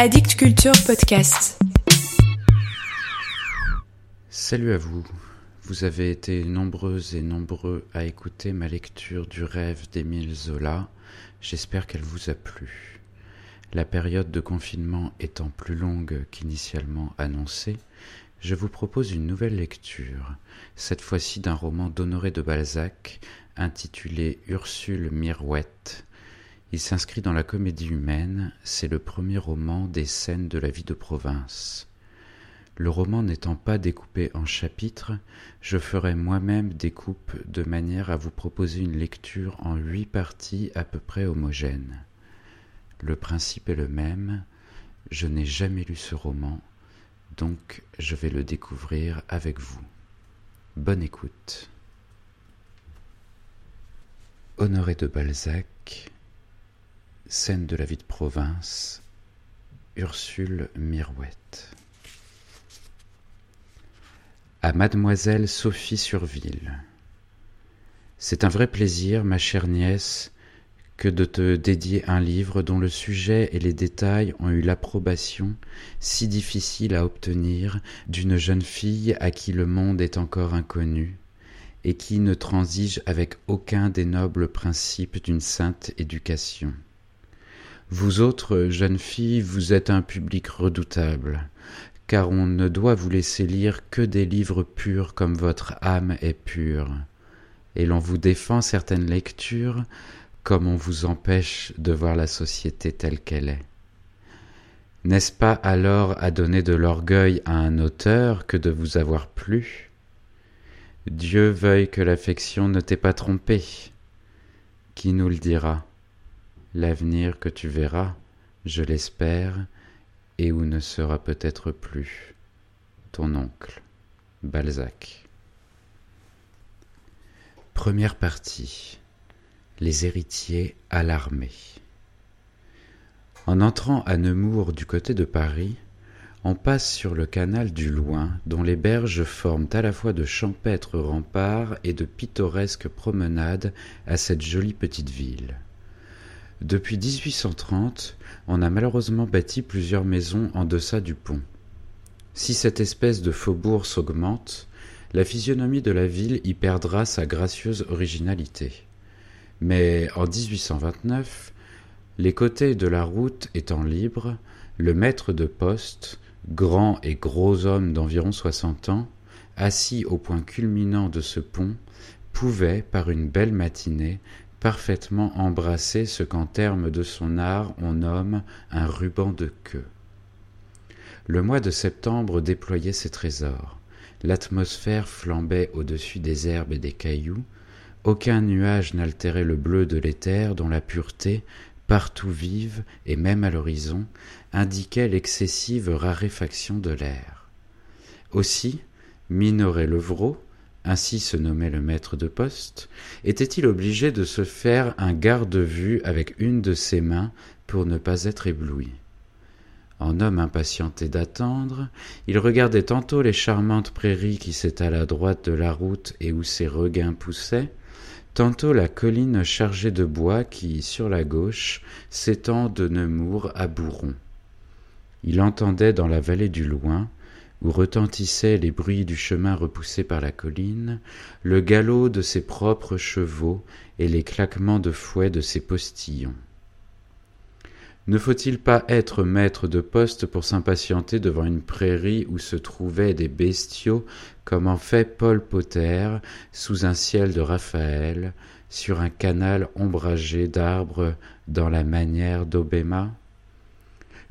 Addict Culture Podcast. Salut à vous. Vous avez été nombreuses et nombreux à écouter ma lecture du rêve d'Émile Zola. J'espère qu'elle vous a plu. La période de confinement étant plus longue qu'initialement annoncée, je vous propose une nouvelle lecture, cette fois-ci d'un roman d'Honoré de Balzac intitulé Ursule Mirouette. Il s'inscrit dans la comédie humaine, c'est le premier roman des scènes de la vie de province. Le roman n'étant pas découpé en chapitres, je ferai moi-même des coupes de manière à vous proposer une lecture en huit parties à peu près homogènes. Le principe est le même, je n'ai jamais lu ce roman, donc je vais le découvrir avec vous. Bonne écoute. Honoré de Balzac, scène de la vie de province, Ursule Mirouette à mademoiselle Sophie Surville. C'est un vrai plaisir, ma chère nièce, que de te dédier un livre dont le sujet et les détails ont eu l'approbation si difficile à obtenir d'une jeune fille à qui le monde est encore inconnu et qui ne transige avec aucun des nobles principes d'une sainte éducation. Vous autres jeunes filles, vous êtes un public redoutable, car on ne doit vous laisser lire que des livres purs comme votre âme est pure, et l'on vous défend certaines lectures comme on vous empêche de voir la société telle qu'elle est. N'est-ce pas alors à donner de l'orgueil à un auteur que de vous avoir plu? Dieu veuille que l'affection ne t'ait pas trompé. Qui nous le dira? L'avenir que tu verras, je l'espère, et où ne sera peut-être plus ton oncle, Balzac. Première partie. Les héritiers alarmés. En entrant à Nemours du côté de Paris, on passe sur le canal du Loing, dont les berges forment à la fois de champêtres remparts et de pittoresques promenades à cette jolie petite ville. Depuis 1830, on a malheureusement bâti plusieurs maisons en deçà du pont. Si cette espèce de faubourg s'augmente, la physionomie de la ville y perdra sa gracieuse originalité. Mais en 1829, les côtés de la route étant libres, le maître de poste, grand et gros homme d'environ soixante ans, assis au point culminant de ce pont, pouvait, par une belle matinée, parfaitement embrasser ce qu'en termes de son art on nomme un ruban de queue. Le mois de septembre déployait ses trésors. L'atmosphère flambait au-dessus des herbes et des cailloux. Aucun nuage n'altérait le bleu de l'éther dont la pureté, partout vive et même à l'horizon, indiquait l'excessive raréfaction de l'air. Aussi, Minoret Levrault, ainsi se nommait le maître de poste, était-il obligé de se faire un garde-vue avec une de ses mains pour ne pas être ébloui? En homme impatienté d'attendre, il regardait tantôt les charmantes prairies qui s'étalent à droite de la route et où ses regains poussaient, tantôt la colline chargée de bois qui, sur la gauche, s'étend de Nemours à Bouron. Il entendait dans la vallée du loin, où retentissaient les bruits du chemin repoussé par la colline, le galop de ses propres chevaux et les claquements de fouet de ses postillons. Ne faut-il pas être maître de poste pour s'impatienter devant une prairie où se trouvaient des bestiaux comme en fait Paul Potter sous un ciel de Raphaël, sur un canal ombragé d'arbres dans la manière d'Obéma?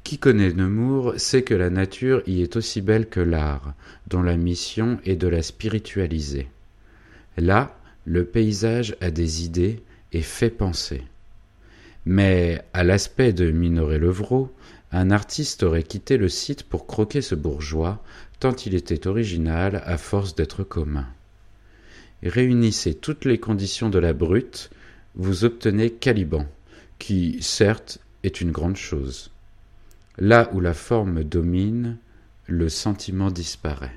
Qui connaît Nemours sait que la nature y est aussi belle que l'art, dont la mission est de la spiritualiser. Là, le paysage a des idées et fait penser. Mais, à l'aspect de Minoret Levrault, un artiste aurait quitté le site pour croquer ce bourgeois, tant il était original à force d'être commun. Réunissez toutes les conditions de la brute, vous obtenez Caliban, qui, certes, est une grande chose. Là où la forme domine, le sentiment disparaît.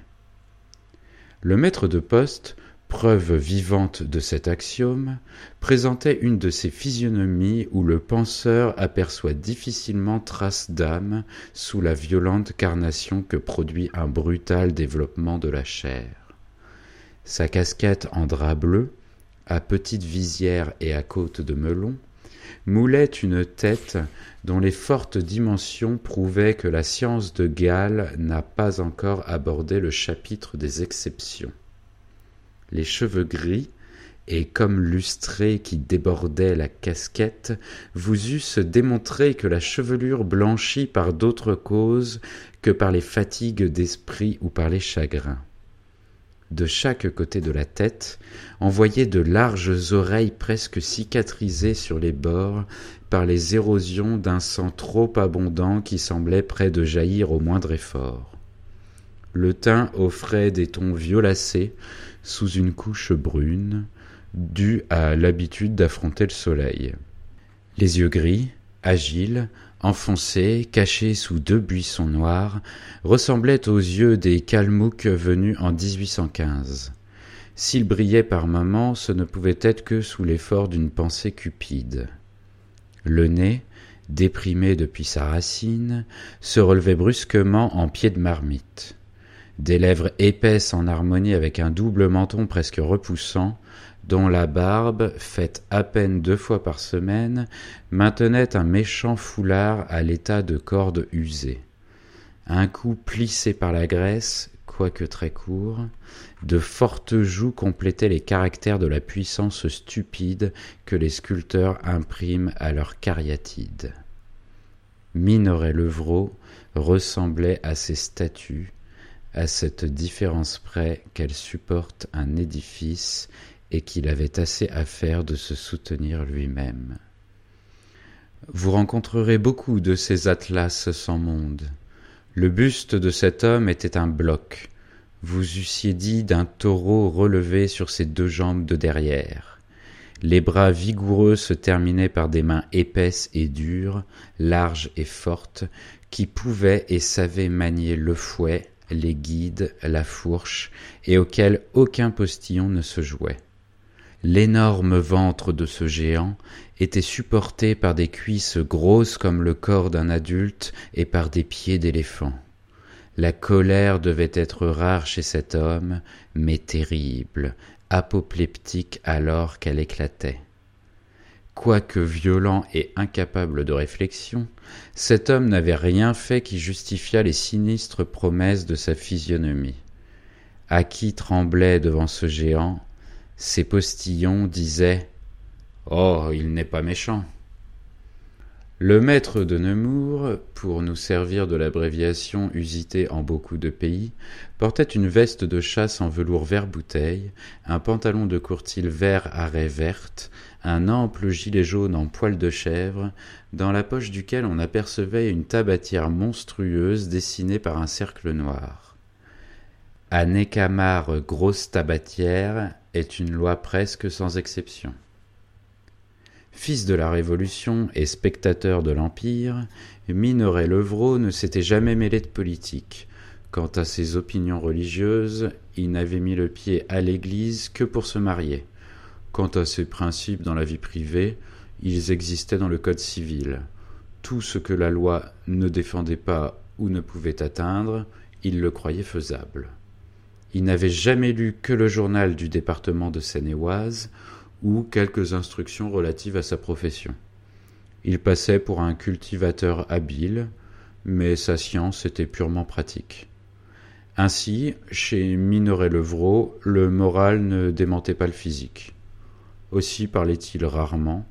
Le maître de poste preuve vivante de cet axiome, présentait une de ces physionomies où le penseur aperçoit difficilement trace d'âme sous la violente carnation que produit un brutal développement de la chair. Sa casquette en drap bleu, à petite visière et à côte de melon, moulait une tête dont les fortes dimensions prouvaient que la science de Gall n'a pas encore abordé le chapitre des exceptions les cheveux gris, et comme lustrés qui débordaient la casquette, vous eussent démontré que la chevelure blanchit par d'autres causes que par les fatigues d'esprit ou par les chagrins. De chaque côté de la tête, on voyait de larges oreilles presque cicatrisées sur les bords par les érosions d'un sang trop abondant qui semblait près de jaillir au moindre effort. Le teint offrait des tons violacés, sous une couche brune, due à l'habitude d'affronter le soleil. Les yeux gris, agiles, enfoncés, cachés sous deux buissons noirs, ressemblaient aux yeux des Kalmouks venus en 1815. S'ils brillaient par moments, ce ne pouvait être que sous l'effort d'une pensée cupide. Le nez, déprimé depuis sa racine, se relevait brusquement en pied de marmite des lèvres épaisses en harmonie avec un double menton presque repoussant, dont la barbe, faite à peine deux fois par semaine, maintenait un méchant foulard à l'état de corde usée. Un cou plissé par la graisse, quoique très court, de fortes joues complétaient les caractères de la puissance stupide que les sculpteurs impriment à leurs cariatides. Minoret Levrault ressemblait à ces statues, à cette différence près qu'elle supporte un édifice et qu'il avait assez à faire de se soutenir lui-même. Vous rencontrerez beaucoup de ces atlas sans monde. Le buste de cet homme était un bloc. Vous eussiez dit d'un taureau relevé sur ses deux jambes de derrière. Les bras vigoureux se terminaient par des mains épaisses et dures, larges et fortes, qui pouvaient et savaient manier le fouet, les guides, la fourche, et auquel aucun postillon ne se jouait. L'énorme ventre de ce géant était supporté par des cuisses grosses comme le corps d'un adulte et par des pieds d'éléphant. La colère devait être rare chez cet homme, mais terrible, apoplectique alors qu'elle éclatait. Quoique violent et incapable de réflexion, cet homme n'avait rien fait qui justifiât les sinistres promesses de sa physionomie. À qui tremblait devant ce géant, ses postillons disaient Oh, il n'est pas méchant. Le maître de Nemours, pour nous servir de l'abréviation usitée en beaucoup de pays, portait une veste de chasse en velours vert bouteille, un pantalon de courtil vert à raie verte, un ample gilet jaune en poil de chèvre, dans la poche duquel on apercevait une tabatière monstrueuse dessinée par un cercle noir. À grosse tabatière est une loi presque sans exception. Fils de la Révolution et spectateur de l'Empire, Minoret Levrault ne s'était jamais mêlé de politique. Quant à ses opinions religieuses, il n'avait mis le pied à l'église que pour se marier. Quant à ses principes dans la vie privée, ils existaient dans le Code civil. Tout ce que la loi ne défendait pas ou ne pouvait atteindre, il le croyait faisable. Il n'avait jamais lu que le journal du département de Seine-et-Oise, ou quelques instructions relatives à sa profession. Il passait pour un cultivateur habile, mais sa science était purement pratique. Ainsi, chez Minoret Levrault, le moral ne démentait pas le physique. Aussi parlait-il rarement,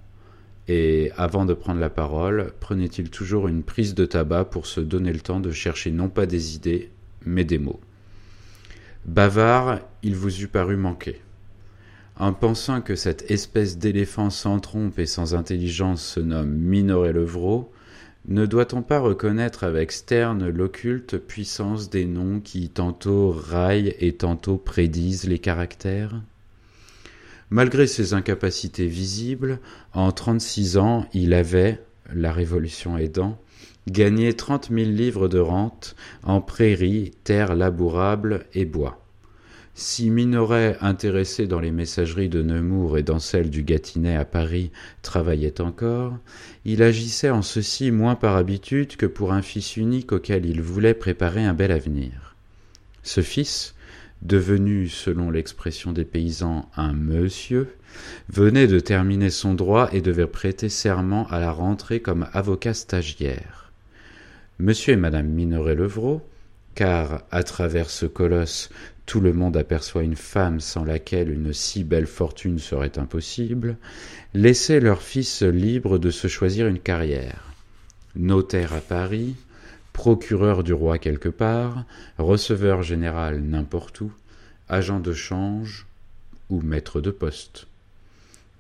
et avant de prendre la parole, prenait-il toujours une prise de tabac pour se donner le temps de chercher non pas des idées, mais des mots. Bavard, il vous eût paru manquer. En pensant que cette espèce d'éléphant sans trompe et sans intelligence se nomme Minoret Levrault, ne doit-on pas reconnaître avec Sterne l'occulte puissance des noms qui tantôt raillent et tantôt prédisent les caractères? Malgré ses incapacités visibles, en trente-six ans, il avait, la Révolution aidant, gagné trente mille livres de rente en prairies, terres labourables et bois. Si Minoret, intéressé dans les messageries de Nemours et dans celles du Gâtinais à Paris, travaillait encore, il agissait en ceci moins par habitude que pour un fils unique auquel il voulait préparer un bel avenir. Ce fils, devenu, selon l'expression des paysans, un monsieur, venait de terminer son droit et devait prêter serment à la rentrée comme avocat stagiaire. Monsieur et madame Minoret-Levrault, car à travers ce colosse tout le monde aperçoit une femme sans laquelle une si belle fortune serait impossible, laissaient leur fils libre de se choisir une carrière. Notaire à Paris, procureur du roi quelque part, receveur général n'importe où, agent de change ou maître de poste.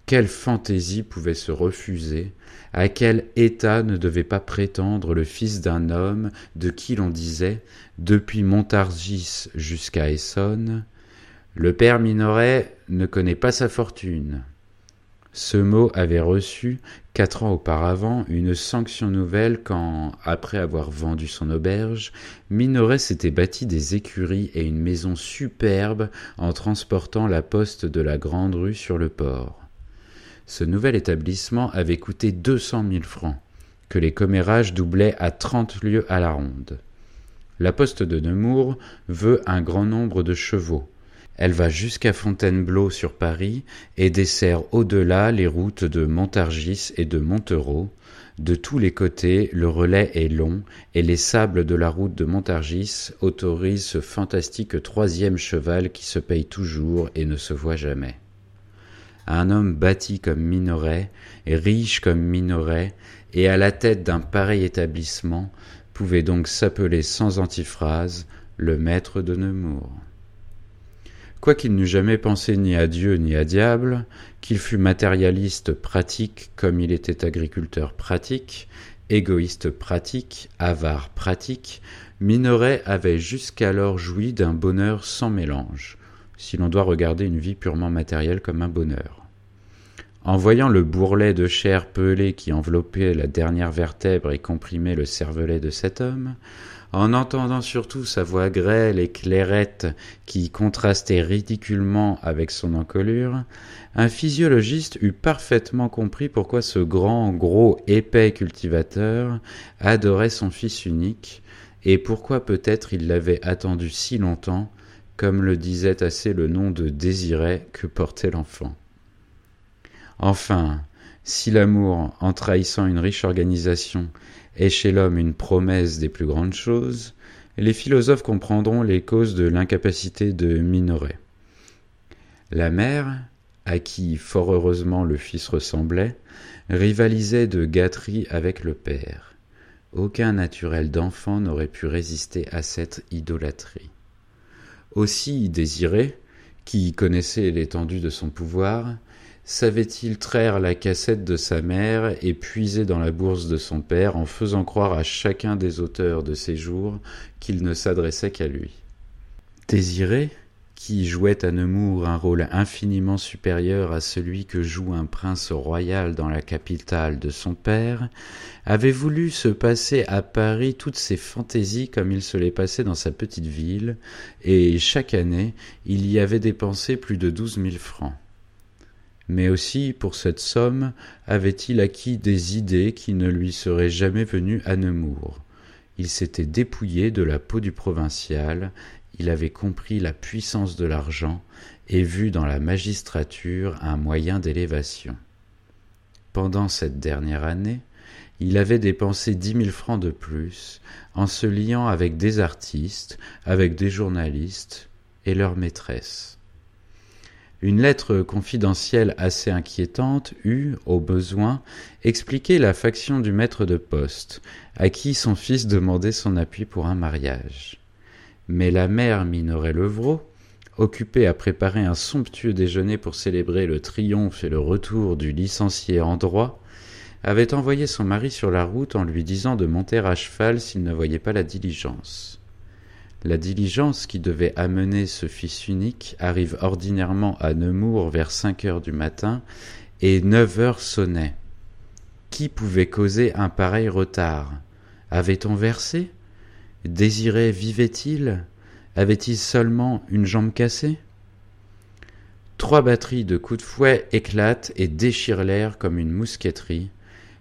Quelle fantaisie pouvait se refuser, à quel état ne devait pas prétendre le fils d'un homme de qui l'on disait, depuis Montargis jusqu'à Essonne, le père Minoret ne connaît pas sa fortune. Ce mot avait reçu, quatre ans auparavant, une sanction nouvelle quand, après avoir vendu son auberge, Minoret s'était bâti des écuries et une maison superbe en transportant la poste de la Grande Rue sur le port. Ce nouvel établissement avait coûté deux cent mille francs, que les commérages doublaient à trente lieues à la ronde. La poste de Nemours veut un grand nombre de chevaux. Elle va jusqu'à Fontainebleau sur Paris et dessert au-delà les routes de Montargis et de Montereau. De tous les côtés, le relais est long et les sables de la route de Montargis autorisent ce fantastique troisième cheval qui se paye toujours et ne se voit jamais un homme bâti comme Minoret, et riche comme Minoret, et à la tête d'un pareil établissement, pouvait donc s'appeler sans antiphrase le maître de Nemours. Quoiqu'il n'eût jamais pensé ni à Dieu ni à diable, qu'il fût matérialiste pratique comme il était agriculteur pratique, égoïste pratique, avare pratique, Minoret avait jusqu'alors joui d'un bonheur sans mélange, si l'on doit regarder une vie purement matérielle comme un bonheur. En voyant le bourrelet de chair pelée qui enveloppait la dernière vertèbre et comprimait le cervelet de cet homme, en entendant surtout sa voix grêle et clairette qui contrastait ridiculement avec son encolure, un physiologiste eût parfaitement compris pourquoi ce grand, gros, épais cultivateur adorait son fils unique, et pourquoi peut-être il l'avait attendu si longtemps comme le disait assez le nom de Désiré que portait l'enfant. Enfin, si l'amour, en trahissant une riche organisation, est chez l'homme une promesse des plus grandes choses, les philosophes comprendront les causes de l'incapacité de Minoret. La mère, à qui fort heureusement le fils ressemblait, rivalisait de gâterie avec le père. Aucun naturel d'enfant n'aurait pu résister à cette idolâtrie. Aussi Désiré, qui connaissait l'étendue de son pouvoir, savait-il traire la cassette de sa mère et puiser dans la bourse de son père en faisant croire à chacun des auteurs de ses jours qu'il ne s'adressait qu'à lui? Désiré, qui jouait à Nemours un rôle infiniment supérieur à celui que joue un prince royal dans la capitale de son père, avait voulu se passer à Paris toutes ses fantaisies comme il se les passait dans sa petite ville, et chaque année il y avait dépensé plus de douze mille francs. Mais aussi, pour cette somme, avait-il acquis des idées qui ne lui seraient jamais venues à Nemours. Il s'était dépouillé de la peau du provincial il avait compris la puissance de l'argent et vu dans la magistrature un moyen d'élévation. Pendant cette dernière année, il avait dépensé dix mille francs de plus en se liant avec des artistes, avec des journalistes et leurs maîtresses. Une lettre confidentielle assez inquiétante eut, au besoin, expliqué la faction du maître de poste, à qui son fils demandait son appui pour un mariage. Mais la mère Minoret-Levrault, occupée à préparer un somptueux déjeuner pour célébrer le triomphe et le retour du licencié en droit, avait envoyé son mari sur la route en lui disant de monter à cheval s'il ne voyait pas la diligence. La diligence qui devait amener ce fils unique arrive ordinairement à Nemours vers cinq heures du matin et neuf heures sonnaient. Qui pouvait causer un pareil retard? Avait-on versé? Désiré vivait-il? Avait-il seulement une jambe cassée? Trois batteries de coups de fouet éclatent et déchirent l'air comme une mousqueterie.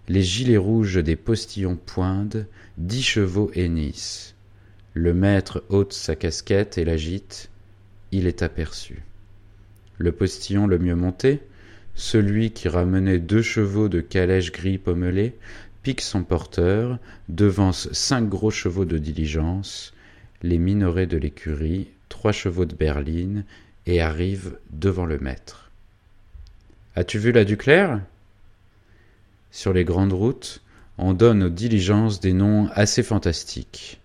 Les gilets rouges des postillons poindent, dix chevaux hennissent. Le maître ôte sa casquette et l'agite. Il est aperçu. Le postillon le mieux monté, celui qui ramenait deux chevaux de calèche gris pommelé, pique son porteur, devance cinq gros chevaux de diligence, les minorets de l'écurie, trois chevaux de berline, et arrive devant le maître. As-tu vu la Duclair? Sur les grandes routes, on donne aux diligences des noms assez fantastiques.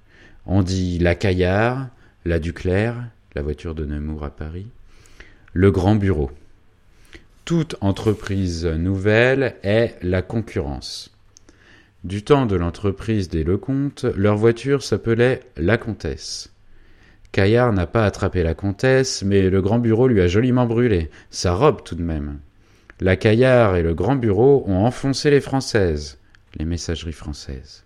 On dit la Caillard, la Duclair, la voiture de Nemours à Paris, le Grand Bureau. Toute entreprise nouvelle est la concurrence. Du temps de l'entreprise des Lecomte, leur voiture s'appelait la Comtesse. Caillard n'a pas attrapé la comtesse, mais le grand bureau lui a joliment brûlé. Sa robe tout de même. La Caillard et le grand bureau ont enfoncé les françaises, les messageries françaises.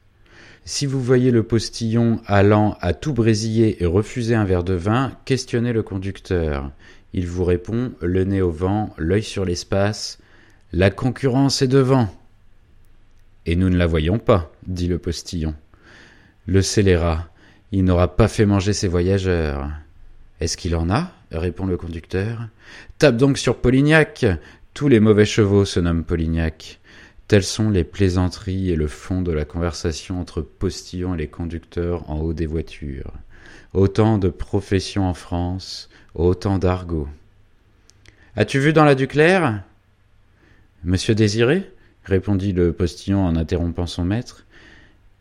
Si vous voyez le postillon allant à tout brésiller et refuser un verre de vin, questionnez le conducteur. Il vous répond, le nez au vent, l'œil sur l'espace. La concurrence est devant. Et nous ne la voyons pas, dit le postillon. Le scélérat, il n'aura pas fait manger ses voyageurs. Est-ce qu'il en a? répond le conducteur. Tape donc sur Polignac. Tous les mauvais chevaux se nomment Polignac. Telles sont les plaisanteries et le fond de la conversation entre postillons et les conducteurs en haut des voitures. Autant de professions en France, autant d'argot. As-tu vu dans la Duclair? Monsieur Désiré répondit le postillon en interrompant son maître.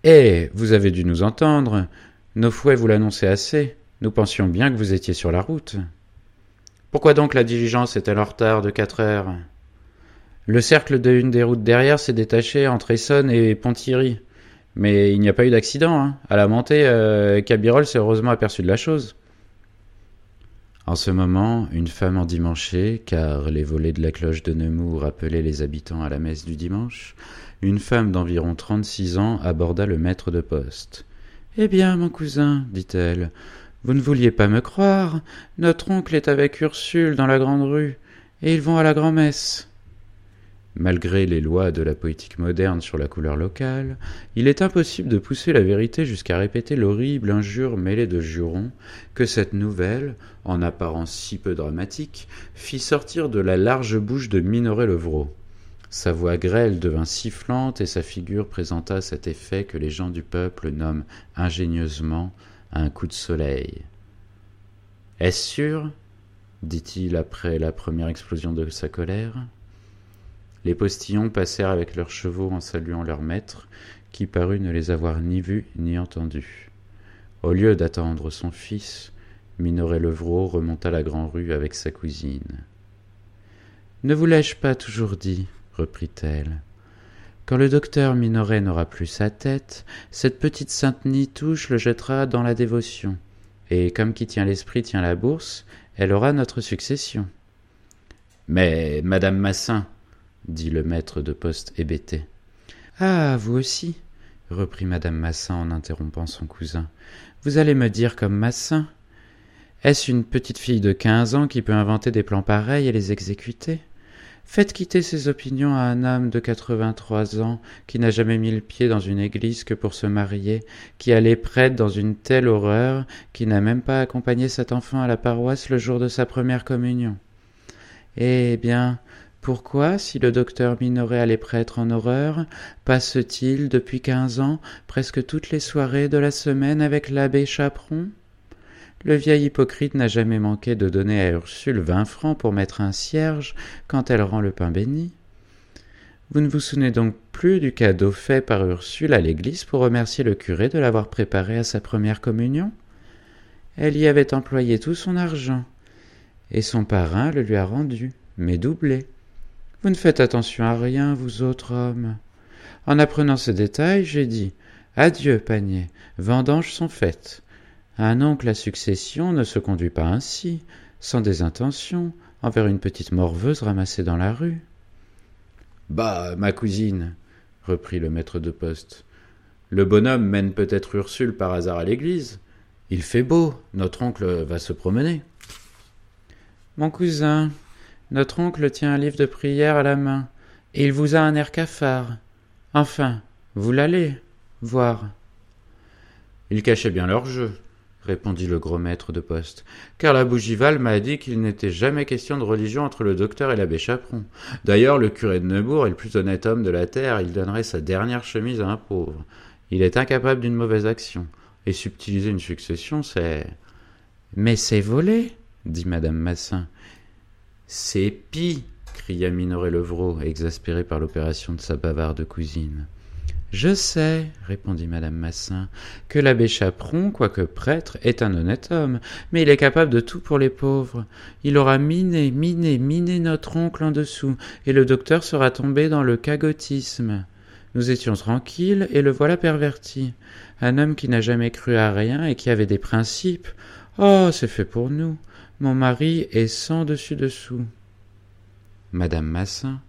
Eh, vous avez dû nous entendre. Nos fouets vous l'annonçaient assez. Nous pensions bien que vous étiez sur la route. Pourquoi donc la diligence est-elle en retard de quatre heures? Le cercle de une des routes derrière s'est détaché entre Essonne et Ponthierry. Mais il n'y a pas eu d'accident. Hein. À la montée, euh, Cabirol s'est heureusement aperçu de la chose. En ce moment, une femme endimanchée, car les volets de la cloche de Nemours rappelaient les habitants à la messe du dimanche, une femme d'environ trente-six ans aborda le maître de poste. Eh bien, mon cousin, dit-elle, vous ne vouliez pas me croire. Notre oncle est avec Ursule dans la grande rue, et ils vont à la grand-messe. Malgré les lois de la poétique moderne sur la couleur locale, il est impossible de pousser la vérité jusqu'à répéter l'horrible injure mêlée de jurons que cette nouvelle, en apparence si peu dramatique, fit sortir de la large bouche de Minoret Levrault. Sa voix grêle devint sifflante et sa figure présenta cet effet que les gens du peuple nomment ingénieusement un coup de soleil. Est-ce sûr? dit-il après la première explosion de sa colère. Les postillons passèrent avec leurs chevaux en saluant leur maître, qui parut ne les avoir ni vus ni entendus. Au lieu d'attendre son fils, Minoret Levrault remonta la grande rue avec sa cousine. Ne vous l'ai-je pas toujours dit reprit-elle. Quand le docteur Minoret n'aura plus sa tête, cette petite sainte Nitouche le jettera dans la dévotion, et comme qui tient l'esprit tient la bourse, elle aura notre succession. Mais, madame Massin, dit le maître de poste hébété. Ah, vous aussi, reprit madame Massin en interrompant son cousin. Vous allez me dire comme Massin. Est-ce une petite fille de quinze ans qui peut inventer des plans pareils et les exécuter? Faites quitter ses opinions à un homme de quatre-vingt-trois ans qui n'a jamais mis le pied dans une église que pour se marier, qui allait prêtre dans une telle horreur, qui n'a même pas accompagné cet enfant à la paroisse le jour de sa première communion. Eh bien, pourquoi, si le docteur Minoret allait prêtre en horreur, passe-t-il depuis quinze ans presque toutes les soirées de la semaine avec l'abbé Chaperon? Le vieil hypocrite n'a jamais manqué de donner à Ursule vingt francs pour mettre un cierge quand elle rend le pain béni. Vous ne vous souvenez donc plus du cadeau fait par Ursule à l'église pour remercier le curé de l'avoir préparé à sa première communion? Elle y avait employé tout son argent, et son parrain le lui a rendu, mais doublé. Vous ne faites attention à rien, vous autres hommes. En apprenant ce détail, j'ai dit Adieu, panier, vendanges sont faites. Un oncle à succession ne se conduit pas ainsi, sans des intentions, envers une petite morveuse ramassée dans la rue. Bah, ma cousine, reprit le maître de poste, le bonhomme mène peut-être Ursule par hasard à l'église. Il fait beau, notre oncle va se promener. Mon cousin, Notre oncle tient un livre de prière à la main, et il vous a un air cafard. Enfin, vous l'allez voir. Ils cachaient bien leur jeu, répondit le gros maître de poste, car la bougival m'a dit qu'il n'était jamais question de religion entre le docteur et l'abbé Chaperon. D'ailleurs, le curé de Neubourg est le plus honnête homme de la terre, il donnerait sa dernière chemise à un pauvre. Il est incapable d'une mauvaise action, et subtiliser une succession, c'est. Mais c'est volé, dit madame Massin. C'est pis, cria Minoret Levrault, exaspéré par l'opération de sa bavarde cousine. Je sais, répondit madame Massin, que l'abbé Chaperon, quoique prêtre, est un honnête homme, mais il est capable de tout pour les pauvres. Il aura miné, miné, miné notre oncle en dessous, et le docteur sera tombé dans le cagotisme. Nous étions tranquilles, et le voilà perverti. Un homme qui n'a jamais cru à rien et qui avait des principes. Oh, c'est fait pour nous. Mon mari est sans dessus dessous. Madame Massin,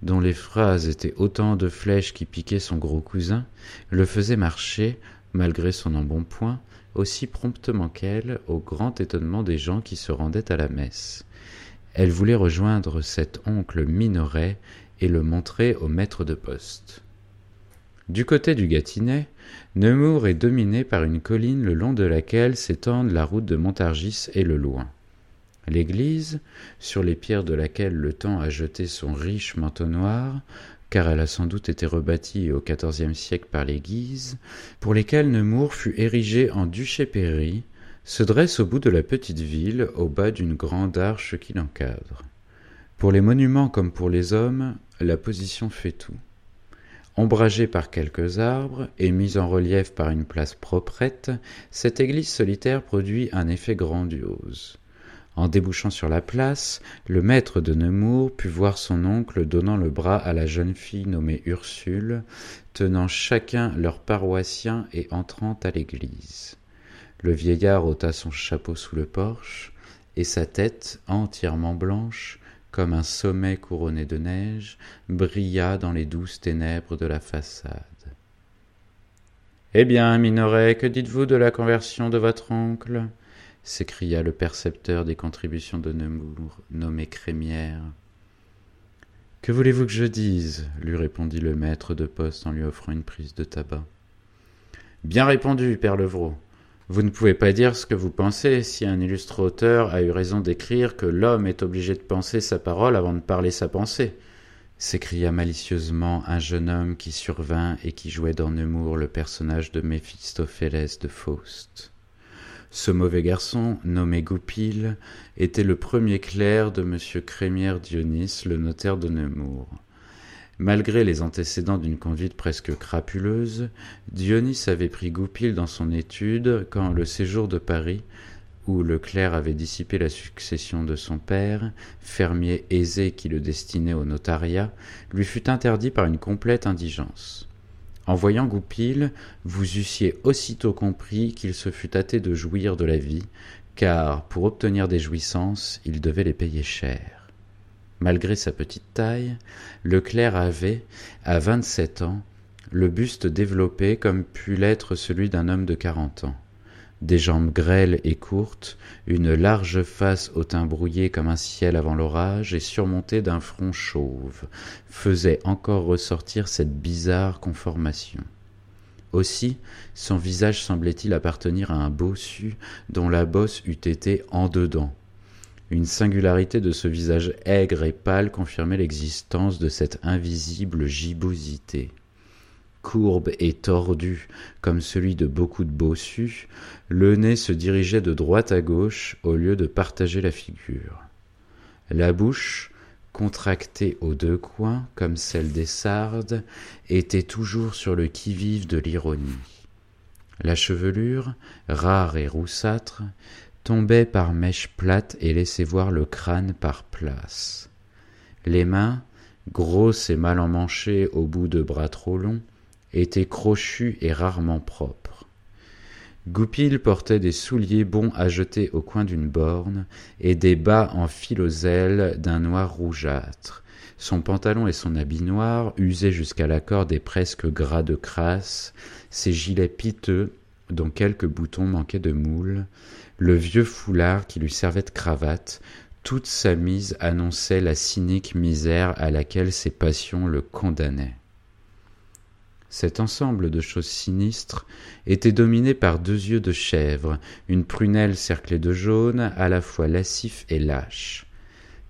dont les phrases étaient autant de flèches qui piquaient son gros cousin, le faisait marcher, malgré son embonpoint, aussi promptement qu'elle, au grand étonnement des gens qui se rendaient à la messe. Elle voulait rejoindre cet oncle Minoret et le montrer au maître de poste. Du côté du Gâtinais, Nemours est dominé par une colline le long de laquelle s'étendent la route de Montargis et le Loing. L'église, sur les pierres de laquelle le temps a jeté son riche manteau noir, car elle a sans doute été rebâtie au XIVe siècle par les Guises, pour lesquelles Nemours fut érigé en duché-pairie, se dresse au bout de la petite ville, au bas d'une grande arche qui l'encadre. Pour les monuments comme pour les hommes, la position fait tout. Ombragée par quelques arbres et mise en relief par une place proprette, cette église solitaire produit un effet grandiose. En débouchant sur la place, le maître de Nemours put voir son oncle donnant le bras à la jeune fille nommée Ursule, tenant chacun leur paroissien et entrant à l'église. Le vieillard ôta son chapeau sous le porche, et sa tête, entièrement blanche, comme un sommet couronné de neige, brilla dans les douces ténèbres de la façade. Eh bien, Minoret, que dites-vous de la conversion de votre oncle? S'écria le percepteur des contributions de Nemours, nommé Crémière. Que voulez-vous que je dise? lui répondit le maître de poste en lui offrant une prise de tabac. Bien répondu, Père Levrault. Vous ne pouvez pas dire ce que vous pensez si un illustre auteur a eu raison d'écrire que l'homme est obligé de penser sa parole avant de parler sa pensée s'écria malicieusement un jeune homme qui survint et qui jouait dans Nemours le personnage de Méphistophélès de Faust. Ce mauvais garçon, nommé Goupil, était le premier clerc de M. Crémière Dionis, le notaire de Nemours. Malgré les antécédents d'une conduite presque crapuleuse, Dionis avait pris Goupil dans son étude quand le séjour de Paris, où le clerc avait dissipé la succession de son père, fermier aisé qui le destinait au notariat, lui fut interdit par une complète indigence. En voyant Goupil, vous eussiez aussitôt compris qu'il se fût hâté de jouir de la vie, car pour obtenir des jouissances, il devait les payer cher. Malgré sa petite taille, Leclerc avait, à vingt-sept ans, le buste développé comme put l'être celui d'un homme de quarante ans. Des jambes grêles et courtes, une large face au teint brouillé comme un ciel avant l'orage et surmontée d'un front chauve, faisaient encore ressortir cette bizarre conformation. Aussi, son visage semblait-il appartenir à un bossu dont la bosse eût été en dedans, une singularité de ce visage aigre et pâle confirmait l'existence de cette invisible gibbosité. Courbe et tordu comme celui de beaucoup de bossus, le nez se dirigeait de droite à gauche au lieu de partager la figure. La bouche, contractée aux deux coins comme celle des sardes, était toujours sur le qui-vive de l'ironie. La chevelure, rare et roussâtre, tombait par mèches plates et laissait voir le crâne par places. Les mains, grosses et mal emmanchées au bout de bras trop longs, étaient crochues et rarement propres. Goupil portait des souliers bons à jeter au coin d'une borne et des bas en filoselle d'un noir rougeâtre. Son pantalon et son habit noir, usés jusqu'à la corde et presque gras de crasse, ses gilets piteux, dont quelques boutons manquaient de moule, le vieux foulard qui lui servait de cravate, toute sa mise annonçait la cynique misère à laquelle ses passions le condamnaient. Cet ensemble de choses sinistres était dominé par deux yeux de chèvre, une prunelle cerclée de jaune, à la fois lascif et lâche.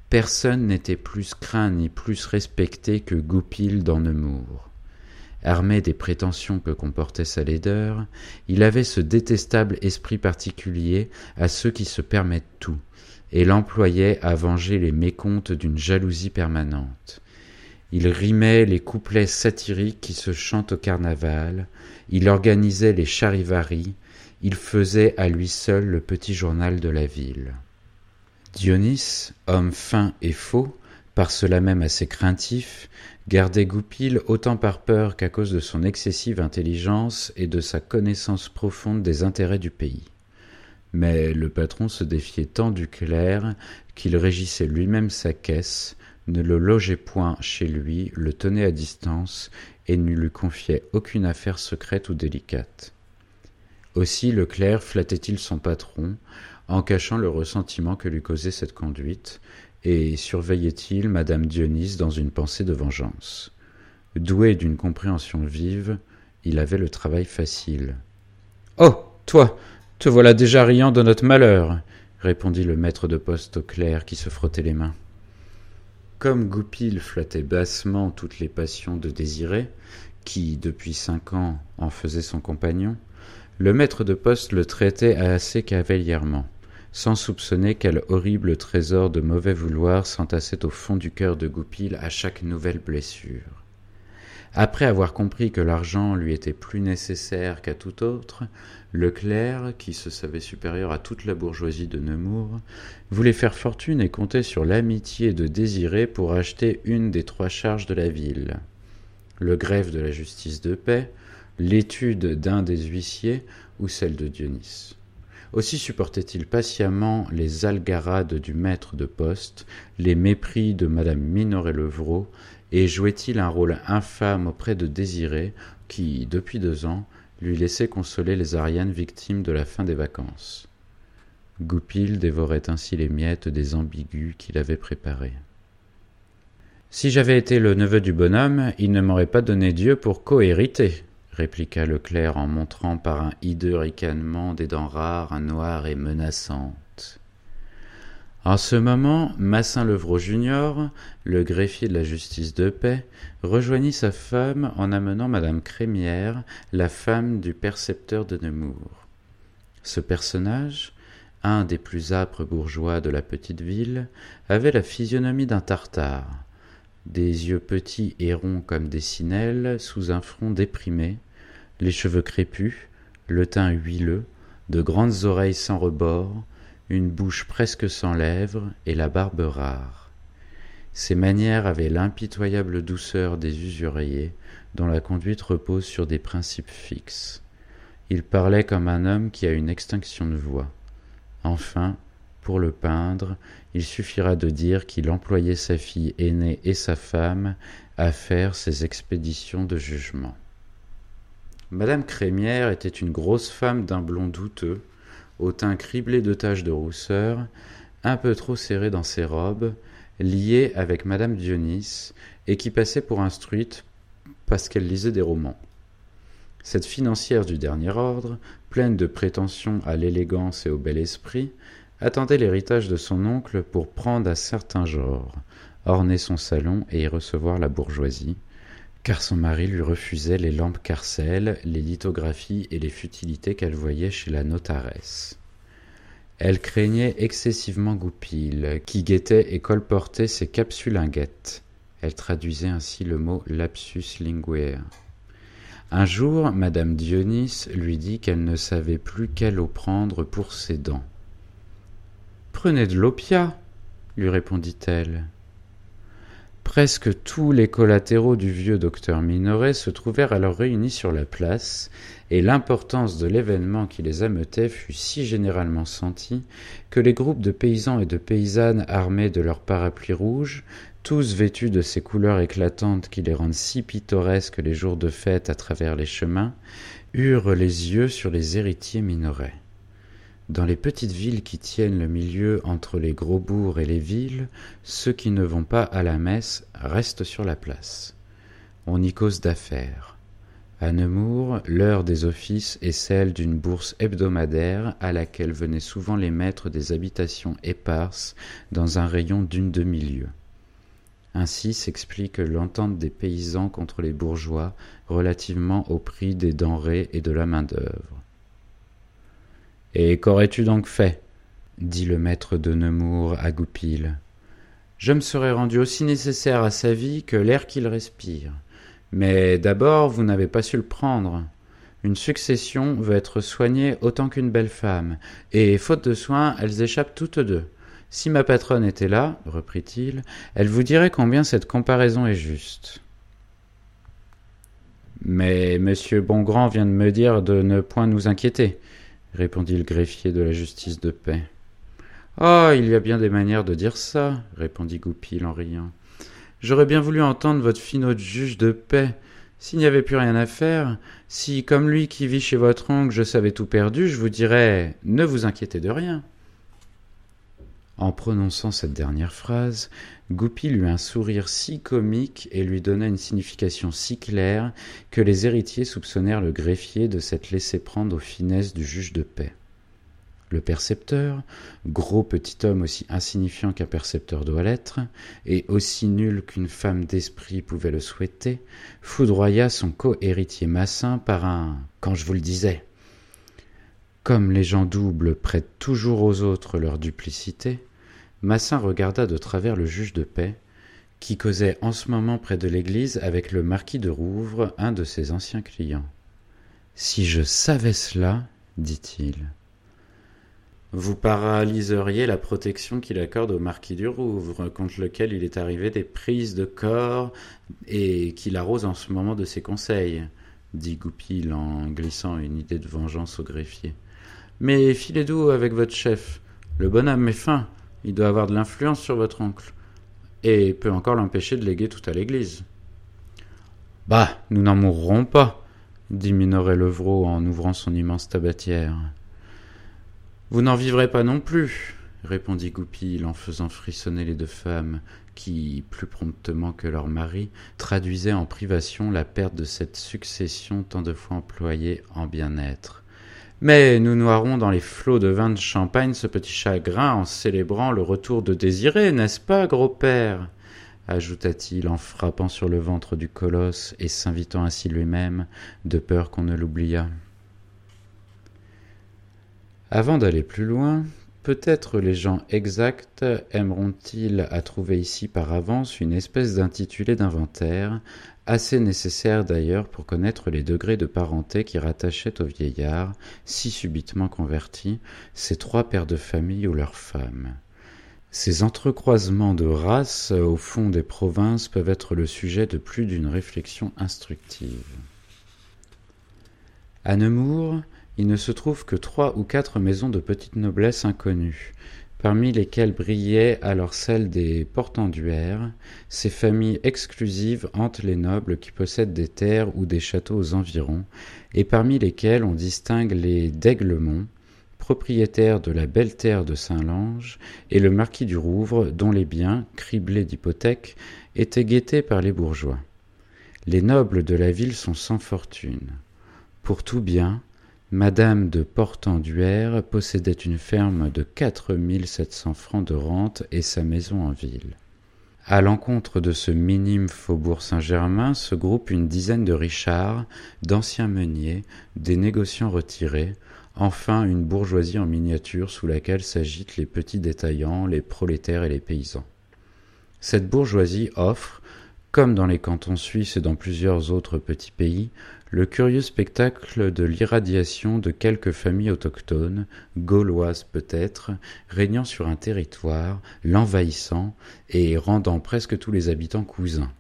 Personne n'était plus craint ni plus respecté que Goupil dans Nemours. Armé des prétentions que comportait sa laideur, il avait ce détestable esprit particulier à ceux qui se permettent tout, et l'employait à venger les mécomptes d'une jalousie permanente. Il rimait les couplets satiriques qui se chantent au carnaval, il organisait les charivaris, il faisait à lui seul le petit journal de la ville. Dionys, homme fin et faux, par cela même assez craintif, gardait Goupil autant par peur qu'à cause de son excessive intelligence et de sa connaissance profonde des intérêts du pays. Mais le patron se défiait tant du clerc qu'il régissait lui-même sa caisse, ne le logeait point chez lui, le tenait à distance, et ne lui confiait aucune affaire secrète ou délicate. Aussi le clerc flattait-il son patron, en cachant le ressentiment que lui causait cette conduite, et surveillait-il madame Dionys dans une pensée de vengeance. Doué d'une compréhension vive, il avait le travail facile. Oh. Toi. Te voilà déjà riant de notre malheur, répondit le maître de poste au clerc qui se frottait les mains. Comme Goupil flattait bassement toutes les passions de Désiré, qui, depuis cinq ans, en faisait son compagnon, le maître de poste le traitait assez cavalièrement, sans soupçonner quel horrible trésor de mauvais vouloir s'entassait au fond du cœur de Goupil à chaque nouvelle blessure. Après avoir compris que l'argent lui était plus nécessaire qu'à tout autre, Leclerc, qui se savait supérieur à toute la bourgeoisie de Nemours, voulait faire fortune et comptait sur l'amitié de Désiré pour acheter une des trois charges de la ville. Le greffe de la justice de paix, l'étude d'un des huissiers ou celle de Dionys. Aussi supportait-il patiemment les algarades du maître de poste, les mépris de madame Minoret-Levrault, et jouait-il un rôle infâme auprès de Désiré, qui, depuis deux ans, lui laissait consoler les Arianes victimes de la fin des vacances. Goupil dévorait ainsi les miettes des ambigus qu'il avait préparés. Si j'avais été le neveu du bonhomme, il ne m'aurait pas donné Dieu pour cohériter, répliqua le clerc en montrant par un hideux ricanement des dents rares, un noir et menaçant. En ce moment, Massin Levrault junior, le greffier de la justice de paix, rejoignit sa femme en amenant madame Crémière, la femme du percepteur de Nemours. Ce personnage, un des plus âpres bourgeois de la petite ville, avait la physionomie d'un tartare, des yeux petits et ronds comme des sinelles sous un front déprimé, les cheveux crépus, le teint huileux, de grandes oreilles sans rebord, une bouche presque sans lèvres et la barbe rare. Ses manières avaient l'impitoyable douceur des usuriers, dont la conduite repose sur des principes fixes. Il parlait comme un homme qui a une extinction de voix. Enfin, pour le peindre, il suffira de dire qu'il employait sa fille aînée et sa femme à faire ses expéditions de jugement. Madame Crémière était une grosse femme d'un blond douteux, au teint criblé de taches de rousseur, un peu trop serré dans ses robes, liée avec madame Dionys, et qui passait pour instruite parce qu'elle lisait des romans. Cette financière du dernier ordre, pleine de prétentions à l'élégance et au bel esprit, attendait l'héritage de son oncle pour prendre à certains genres, orner son salon et y recevoir la bourgeoisie, car son mari lui refusait les lampes carcelles, les lithographies et les futilités qu'elle voyait chez la notaresse. Elle craignait excessivement Goupil, qui guettait et colportait ses capsulinguettes. Elle traduisait ainsi le mot lapsus linguae. Un jour, madame Dionys lui dit qu'elle ne savait plus quelle eau prendre pour ses dents. Prenez de l'opiat, lui répondit-elle. Presque tous les collatéraux du vieux docteur Minoret se trouvèrent alors réunis sur la place, et l'importance de l'événement qui les ameutait fut si généralement sentie que les groupes de paysans et de paysannes armés de leurs parapluies rouges, tous vêtus de ces couleurs éclatantes qui les rendent si pittoresques les jours de fête à travers les chemins, eurent les yeux sur les héritiers Minoret. Dans les petites villes qui tiennent le milieu entre les gros bourgs et les villes, ceux qui ne vont pas à la messe restent sur la place. On y cause d'affaires. À Nemours, l'heure des offices est celle d'une bourse hebdomadaire à laquelle venaient souvent les maîtres des habitations éparses dans un rayon d'une demi-lieue. Ainsi s'explique l'entente des paysans contre les bourgeois relativement au prix des denrées et de la main-d'œuvre. Et qu'aurais-tu donc fait? dit le maître de Nemours à Goupil. Je me serais rendu aussi nécessaire à sa vie que l'air qu'il respire. Mais d'abord, vous n'avez pas su le prendre. Une succession veut être soignée autant qu'une belle femme, et faute de soins, elles échappent toutes deux. Si ma patronne était là, reprit-il, elle vous dirait combien cette comparaison est juste. Mais monsieur Bongrand vient de me dire de ne point nous inquiéter, répondit le greffier de la justice de paix. Ah. Il y a bien des manières de dire ça, répondit Goupil en riant. J'aurais bien voulu entendre votre finot juge de paix. S'il n'y avait plus rien à faire, si, comme lui qui vit chez votre oncle, je savais tout perdu, je vous dirais Ne vous inquiétez de rien. En prononçant cette dernière phrase, Goupil eut un sourire si comique et lui donna une signification si claire que les héritiers soupçonnèrent le greffier de s'être laissé prendre aux finesses du juge de paix. Le percepteur, gros petit homme aussi insignifiant qu'un percepteur doit l'être, et aussi nul qu'une femme d'esprit pouvait le souhaiter, foudroya son co-héritier Massin par un Quand je vous le disais. Comme les gens doubles prêtent toujours aux autres leur duplicité, Massin regarda de travers le juge de paix, qui causait en ce moment près de l'église avec le marquis de Rouvre, un de ses anciens clients. Si je savais cela, dit-il. Vous paralyseriez la protection qu'il accorde au marquis du Rouvre, contre lequel il est arrivé des prises de corps et qu'il arrose en ce moment de ses conseils, dit Goupil en glissant une idée de vengeance au greffier. Mais filez doux avec votre chef. Le bonhomme est fin, il doit avoir de l'influence sur votre oncle, et peut encore l'empêcher de léguer tout à l'Église. Bah, nous n'en mourrons pas, dit Minoret Levrault en ouvrant son immense tabatière. Vous n'en vivrez pas non plus, répondit Goupil en faisant frissonner les deux femmes, qui, plus promptement que leur mari, traduisaient en privation la perte de cette succession tant de fois employée en bien-être. Mais nous noierons dans les flots de vin de champagne ce petit chagrin en célébrant le retour de Désiré, n'est-ce pas, gros père? ajouta-t-il en frappant sur le ventre du colosse et s'invitant ainsi lui-même, de peur qu'on ne l'oubliât. Avant d'aller plus loin, peut-être les gens exacts aimeront-ils à trouver ici par avance une espèce d'intitulé d'inventaire assez nécessaire d'ailleurs pour connaître les degrés de parenté qui rattachaient au vieillard, si subitement converti, ces trois pères de famille ou leurs femmes. Ces entrecroisements de races au fond des provinces peuvent être le sujet de plus d'une réflexion instructive. À Nemours, il ne se trouve que trois ou quatre maisons de petite noblesse inconnues, parmi lesquelles brillaient alors celles des Portenduère, ces familles exclusives hantent les nobles qui possèdent des terres ou des châteaux aux environs, et parmi lesquelles on distingue les d'Aiglemont, propriétaires de la belle terre de Saint-Lange, et le marquis du Rouvre, dont les biens, criblés d'hypothèques, étaient guettés par les bourgeois. Les nobles de la ville sont sans fortune. Pour tout bien, Madame de Portenduère possédait une ferme de quatre mille sept cents francs de rente et sa maison en ville. À l'encontre de ce minime faubourg Saint-Germain se groupe une dizaine de Richards, d'anciens meuniers, des négociants retirés, enfin une bourgeoisie en miniature sous laquelle s'agitent les petits détaillants, les prolétaires et les paysans. Cette bourgeoisie offre, comme dans les cantons suisses et dans plusieurs autres petits pays, le curieux spectacle de l'irradiation de quelques familles autochtones, gauloises peut-être, régnant sur un territoire, l'envahissant et rendant presque tous les habitants cousins.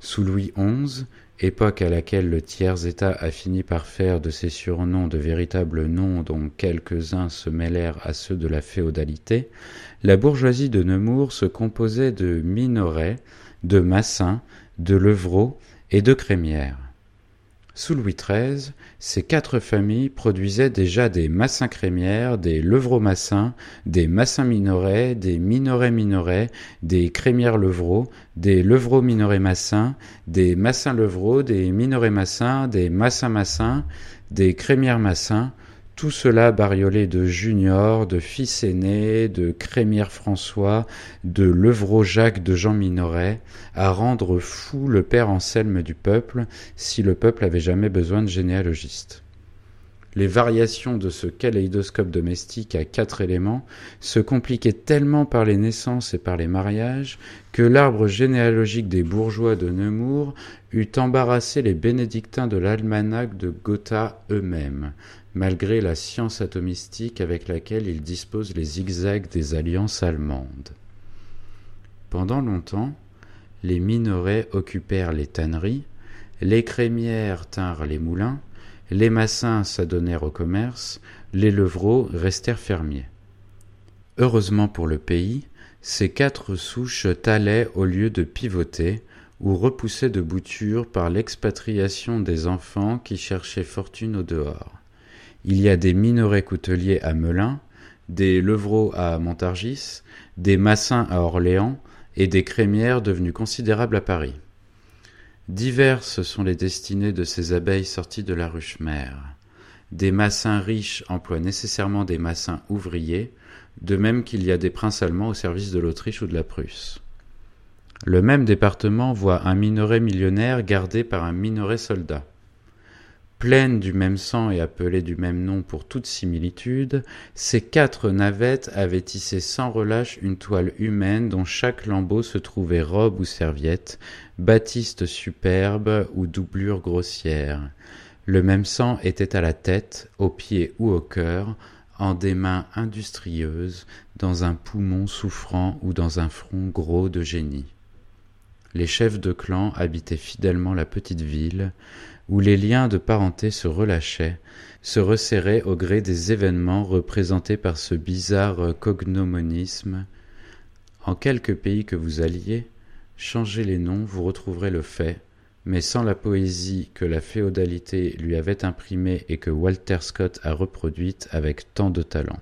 Sous Louis XI, époque à laquelle le tiers-État a fini par faire de ces surnoms de véritables noms dont quelques-uns se mêlèrent à ceux de la féodalité, la bourgeoisie de Nemours se composait de Minoret, de Massin, de Levrault et de Crémière. Sous Louis XIII, ces quatre familles produisaient déjà des massins crémières, des levreaux massins, des massins minorets, des minorets, des crémières levreaux, des massins, des massins levreaux, des minorets massins, des massins, des crémières massins, tout cela bariolé de Junior, de fils aîné, de Crémière François, de Levrault Jacques de Jean Minoret, à rendre fou le père Anselme du peuple, si le peuple avait jamais besoin de généalogistes. Les variations de ce kaléidoscope domestique à quatre éléments se compliquaient tellement par les naissances et par les mariages que l'arbre généalogique des bourgeois de Nemours eût embarrassé les bénédictins de l'almanach de Gotha eux-mêmes, malgré la science atomistique avec laquelle ils disposent les zigzags des alliances allemandes. Pendant longtemps, les Minoret occupèrent les tanneries, les crémières tinrent les moulins, les massins s'adonnèrent au commerce, les levreaux restèrent fermiers. Heureusement pour le pays, ces quatre souches talaient au lieu de pivoter ou repoussaient de boutures par l'expatriation des enfants qui cherchaient fortune au dehors. Il y a des Minoret couteliers à Melun, des Levrault à Montargis, des Massins à Orléans et des crémières devenues considérables à Paris. Diverses sont les destinées de ces abeilles sorties de la ruche mère. Des massins riches emploient nécessairement des massins ouvriers, de même qu'il y a des princes allemands au service de l'Autriche ou de la Prusse. Le même département voit un minoret millionnaire gardé par un minoret soldat pleines du même sang et appelées du même nom pour toute similitude, ces quatre navettes avaient tissé sans relâche une toile humaine dont chaque lambeau se trouvait robe ou serviette, batiste superbe ou doublure grossière. Le même sang était à la tête, aux pieds ou au cœur, en des mains industrieuses, dans un poumon souffrant ou dans un front gros de génie. Les chefs de clan habitaient fidèlement la petite ville, où les liens de parenté se relâchaient, se resserraient au gré des événements représentés par ce bizarre cognomonisme. En quelque pays que vous alliez, changez les noms, vous retrouverez le fait, mais sans la poésie que la féodalité lui avait imprimée et que Walter Scott a reproduite avec tant de talent.